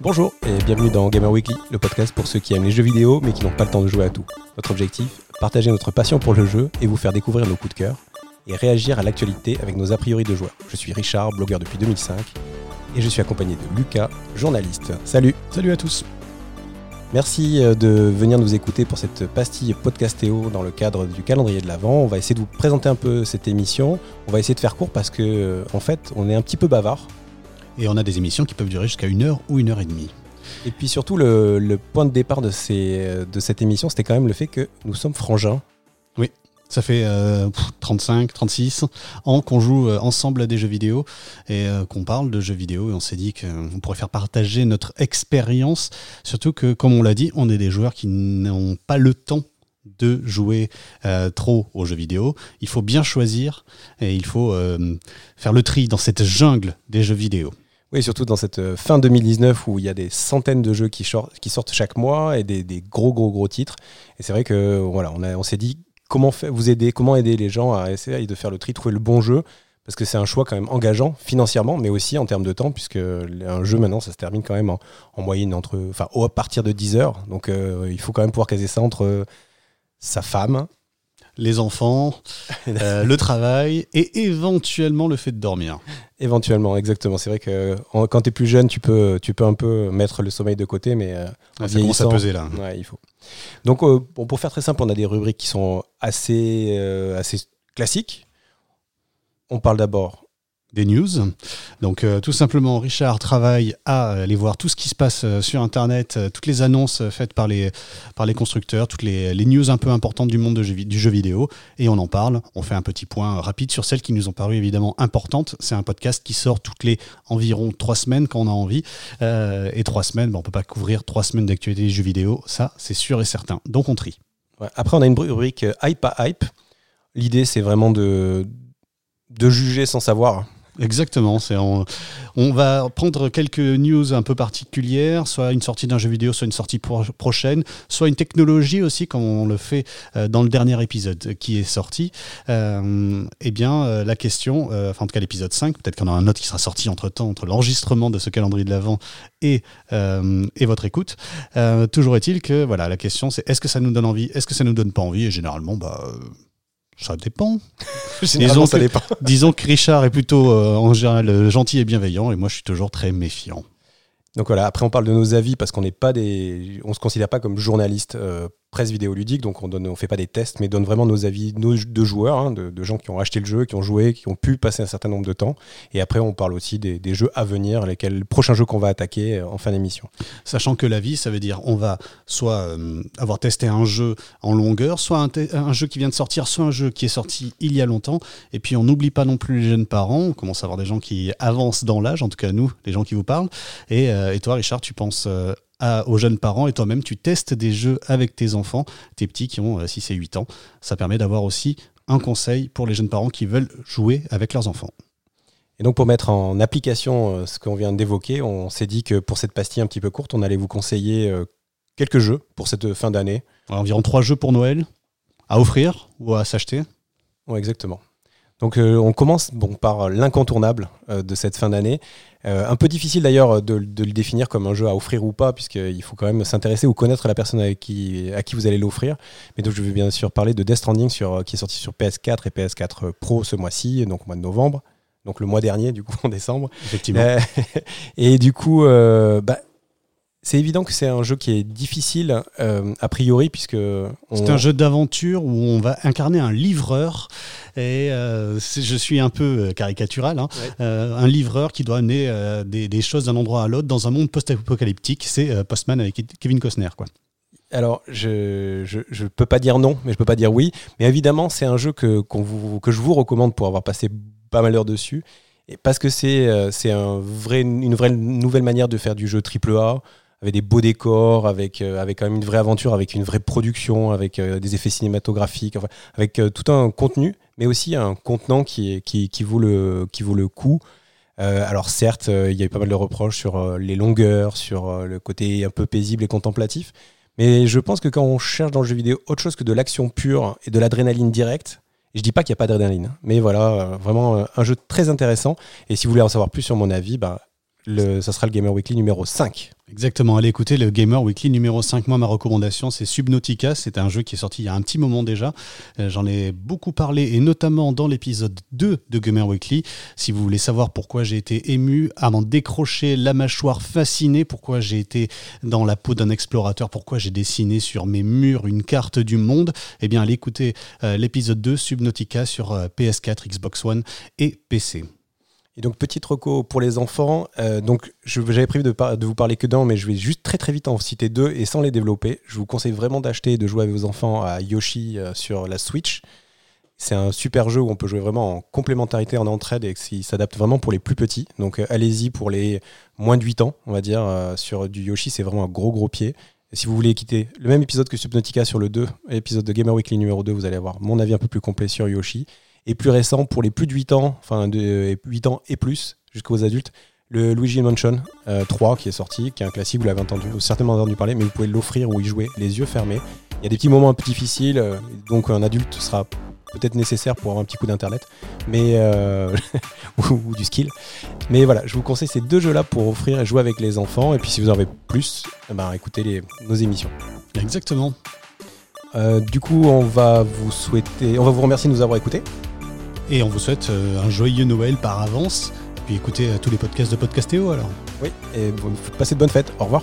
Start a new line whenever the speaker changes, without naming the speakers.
Bonjour et bienvenue dans Gamer Weekly, le podcast pour ceux qui aiment les jeux vidéo mais qui n'ont pas le temps de jouer à tout. Notre objectif, partager notre passion pour le jeu et vous faire découvrir nos coups de cœur et réagir à l'actualité avec nos a priori de joueurs. Je suis Richard, blogueur depuis 2005 et je suis accompagné de Lucas, journaliste. Salut
Salut à tous
Merci euh, de venir nous écouter pour cette pastille podcastéo dans le cadre du calendrier de l'Avent. On va essayer de vous présenter un peu cette émission. On va essayer de faire court parce que, euh, en fait, on est un petit peu bavard.
Et on a des émissions qui peuvent durer jusqu'à une heure ou une heure et demie.
Et puis surtout, le, le point de départ de, ces, euh, de cette émission, c'était quand même le fait que nous sommes frangins.
Oui, ça fait euh, pff, 35, 36 ans qu'on joue euh, ensemble à des jeux vidéo et euh, qu'on parle de jeux vidéo. Et on s'est dit qu'on pourrait faire partager notre expérience. Surtout que, comme on l'a dit, on est des joueurs qui n'ont pas le temps de jouer euh, trop aux jeux vidéo. Il faut bien choisir et il faut euh, faire le tri dans cette jungle des jeux vidéo.
Oui, surtout dans cette euh, fin 2019 où il y a des centaines de jeux qui, sortent chaque mois et des, gros, gros, gros titres. Et c'est vrai que voilà, on, on s'est dit comment vous aider, comment aider les gens à essayer de faire le tri, trouver le bon jeu? Parce que c'est un choix quand même engageant financièrement, mais aussi en termes de temps, puisque un jeu maintenant, ça se termine quand même en, en moyenne entre, enfin, à partir de 10 heures. Donc euh, il faut quand même pouvoir caser ça entre euh, sa femme,
Les enfants, euh, le travail et éventuellement le fait de dormir.
Éventuellement, exactement. C'est vrai que en- quand tu es plus jeune, tu peux, tu peux un peu mettre le sommeil de côté, mais euh, en
Ah, ça commence à
vieillissant,
peser là.
ouais, il faut. Donc, euh, bon, pour faire très simple, on a des rubriques qui sont assez, euh, assez classiques. On parle d'abord.
Des news. Donc euh, tout simplement, Richard travaille à aller voir tout ce qui se passe euh, sur Internet, euh, toutes les annonces faites par les, constructeurs, toutes les, news un peu importantes du monde du jeu vidéo, et on en parle. On fait un petit point rapide sur celles qui nous ont paru évidemment importantes. C'est un podcast qui sort toutes les environ trois semaines quand on a envie. Et trois semaines, ben, on peut pas couvrir trois semaines d'actualité des jeux vidéo, ça c'est sûr et certain. Donc on trie.
Après, on a une rubrique hype à hype. L'idée, c'est vraiment de, de juger sans savoir.
Exactement. C'est on, on va prendre quelques news un peu particulières, soit une sortie d'un jeu vidéo, soit une sortie pro- prochaine, soit une technologie aussi, comme on le fait euh, dans le dernier épisode qui est sorti. Euh, eh bien, euh, la question, euh, enfin en tout cas l'épisode 5, peut-être qu'il y en a un autre qui sera sorti entre temps, entre l'enregistrement de ce calendrier de l'avant et, euh, et votre écoute. Euh, toujours est-il que voilà, la question c'est est-ce que ça nous donne envie, est-ce que ça nous donne pas envie? Et généralement, bah, ça dépend.
Généralement, ça
que-
dépend.
Disons que Richard est plutôt euh, en général euh, gentil et bienveillant, et moi je suis toujours très méfiant.
Donc voilà, après on parle de nos avis parce qu'on n'est pas des, on se considère pas comme journaliste euh, presse vidéoludique, donc on on fait pas des tests, mais donne vraiment nos avis de joueurs, hein, de, gens qui ont acheté le jeu, qui ont joué, qui ont pu passer un certain nombre de temps. Et après on parle aussi des, jeux à venir, lesquels, le prochain jeu qu'on va attaquer euh, en fin d'émission.
Sachant que la vie, ça veut dire on va soit euh, avoir testé un jeu en longueur, soit un, jeu qui vient de sortir, soit un jeu qui est sorti il y a longtemps. Et puis on n'oublie pas non plus les jeunes parents. On commence à avoir des gens qui avancent dans l'âge, en tout cas nous, les gens qui vous parlent. Et, euh, toi, Richard, tu penses à- aux jeunes parents et toi-même, tu testes des jeux avec tes enfants, tes petits qui ont euh, 6 et 8 ans. Ça permet d'avoir aussi un conseil pour les jeunes parents qui veulent jouer avec leurs enfants.
Et donc pour mettre en application euh, ce qu'on vient d'évoquer, on s'est dit que pour cette pastille un petit peu courte, on allait vous conseiller euh, quelques jeux pour cette fin d'année.
Environ trois jeux pour Noël à offrir ou à s'acheter?
Ouais, exactement. Donc euh, on commence bon, par l'incontournable euh, de cette fin d'année. Euh, un peu difficile d'ailleurs de, de le définir comme un jeu à offrir ou pas, puisqu'il faut quand même s'intéresser ou connaître la personne avec qui, à qui vous allez l'offrir. Mais donc je vais bien sûr parler de Death Stranding sur, euh, qui est sorti sur PS4 et PS4 Pro ce mois-ci, donc au mois de novembre. Donc le mois dernier, du coup, en décembre.
Effectivement.
Euh, et du coup, euh, bah, c'est évident que c'est un jeu qui est difficile euh, a priori, puisque...
C'est un jeu d'aventure où on va incarner un livreur. Et euh, je suis un peu euh, caricatural. hein.
Ouais.
Euh, un livreur qui doit amener des, des choses d'un endroit à l'autre dans un monde post-apocalyptique. C'est Postman avec Kevin Costner. Quoi.
Alors, je, je, je peux pas dire non, mais je peux pas dire oui. Mais évidemment, c'est un jeu que, qu'on vous, que je vous recommande pour avoir passé pas mal d'heures dessus. Et parce que c'est, c'est un vrai, une vraie nouvelle manière de faire du jeu AAA, avec des beaux décors, avec, euh, avec quand même une vraie aventure, avec une vraie production, avec euh, des effets cinématographiques, avec euh, tout un contenu, mais aussi un contenant qui, qui, vaut, le, qui vaut le coup. Alors certes, il y a eu pas mal de reproches sur les longueurs, sur le côté un peu paisible et contemplatif. Mais je pense que quand on cherche dans le jeu vidéo autre chose que de l'action pure et de l'adrénaline directe, et je dis pas qu'il n'y a pas d'adrénaline, hein, mais voilà, vraiment un jeu très intéressant. Et si vous voulez en savoir plus sur mon avis, bah, le, ça sera le Gamer Weekly numéro 5.
Exactement, allez écouter le Gamer Weekly numéro 5. Moi, ma recommandation, c'est Subnautica. C'est un jeu qui est sorti il y a un petit moment déjà. Euh, J'en ai beaucoup parlé, et notamment dans l'épisode 2 de Gamer Weekly. Si vous voulez savoir pourquoi j'ai été ému à m'en décrocher la mâchoire fascinée, pourquoi j'ai été dans la peau d'un explorateur, pourquoi j'ai dessiné sur mes murs une carte du monde, eh bien, allez écouter euh, l'épisode 2 Subnautica sur euh, PS4, Xbox One et PC.
Et donc, petite reco pour les enfants. Euh, donc, j'avais prévu de, de vous parler que d'un, mais je vais juste très très vite en citer deux et sans les développer. Je vous conseille vraiment d'acheter et de jouer avec vos enfants à Yoshi euh, sur la Switch. C'est un super jeu où on peut jouer vraiment en complémentarité, en entraide et qui s'adapte vraiment pour les plus petits. Donc, euh, allez-y pour les moins de 8 ans, on va dire. sur du Yoshi, c'est vraiment un gros gros pied. Si vous voulez quitter le même épisode que Subnautica sur le 2, l'épisode de Gamer Weekly numéro 2, vous allez avoir mon avis un peu plus complet sur Yoshi. Et plus récent, pour les plus de 8 ans, enfin de 8 ans et plus, jusqu'aux adultes, le Luigi Mansion euh, 3 qui est sorti, qui est un classique, vous l'avez entendu, vous avez certainement entendu parler, mais vous pouvez l'offrir ou y jouer les yeux fermés. Il y a des petits moments un peu difficiles, euh, donc un adulte sera peut-être nécessaire pour avoir un petit coup d'internet, mais euh, ou, ou du skill. Mais voilà, je vous conseille ces deux jeux-là pour offrir et jouer avec les enfants. Et puis si vous en avez plus, eh ben, écoutez les, nos émissions.
Exactement.
Euh, du coup, on va vous souhaiter, on va vous remercier de nous avoir écoutés.
Et on vous souhaite euh, un joyeux Noël par avance. Puis écoutez euh, tous les podcasts de Podcastéo alors.
Oui, et passez de bonnes fêtes. Au revoir.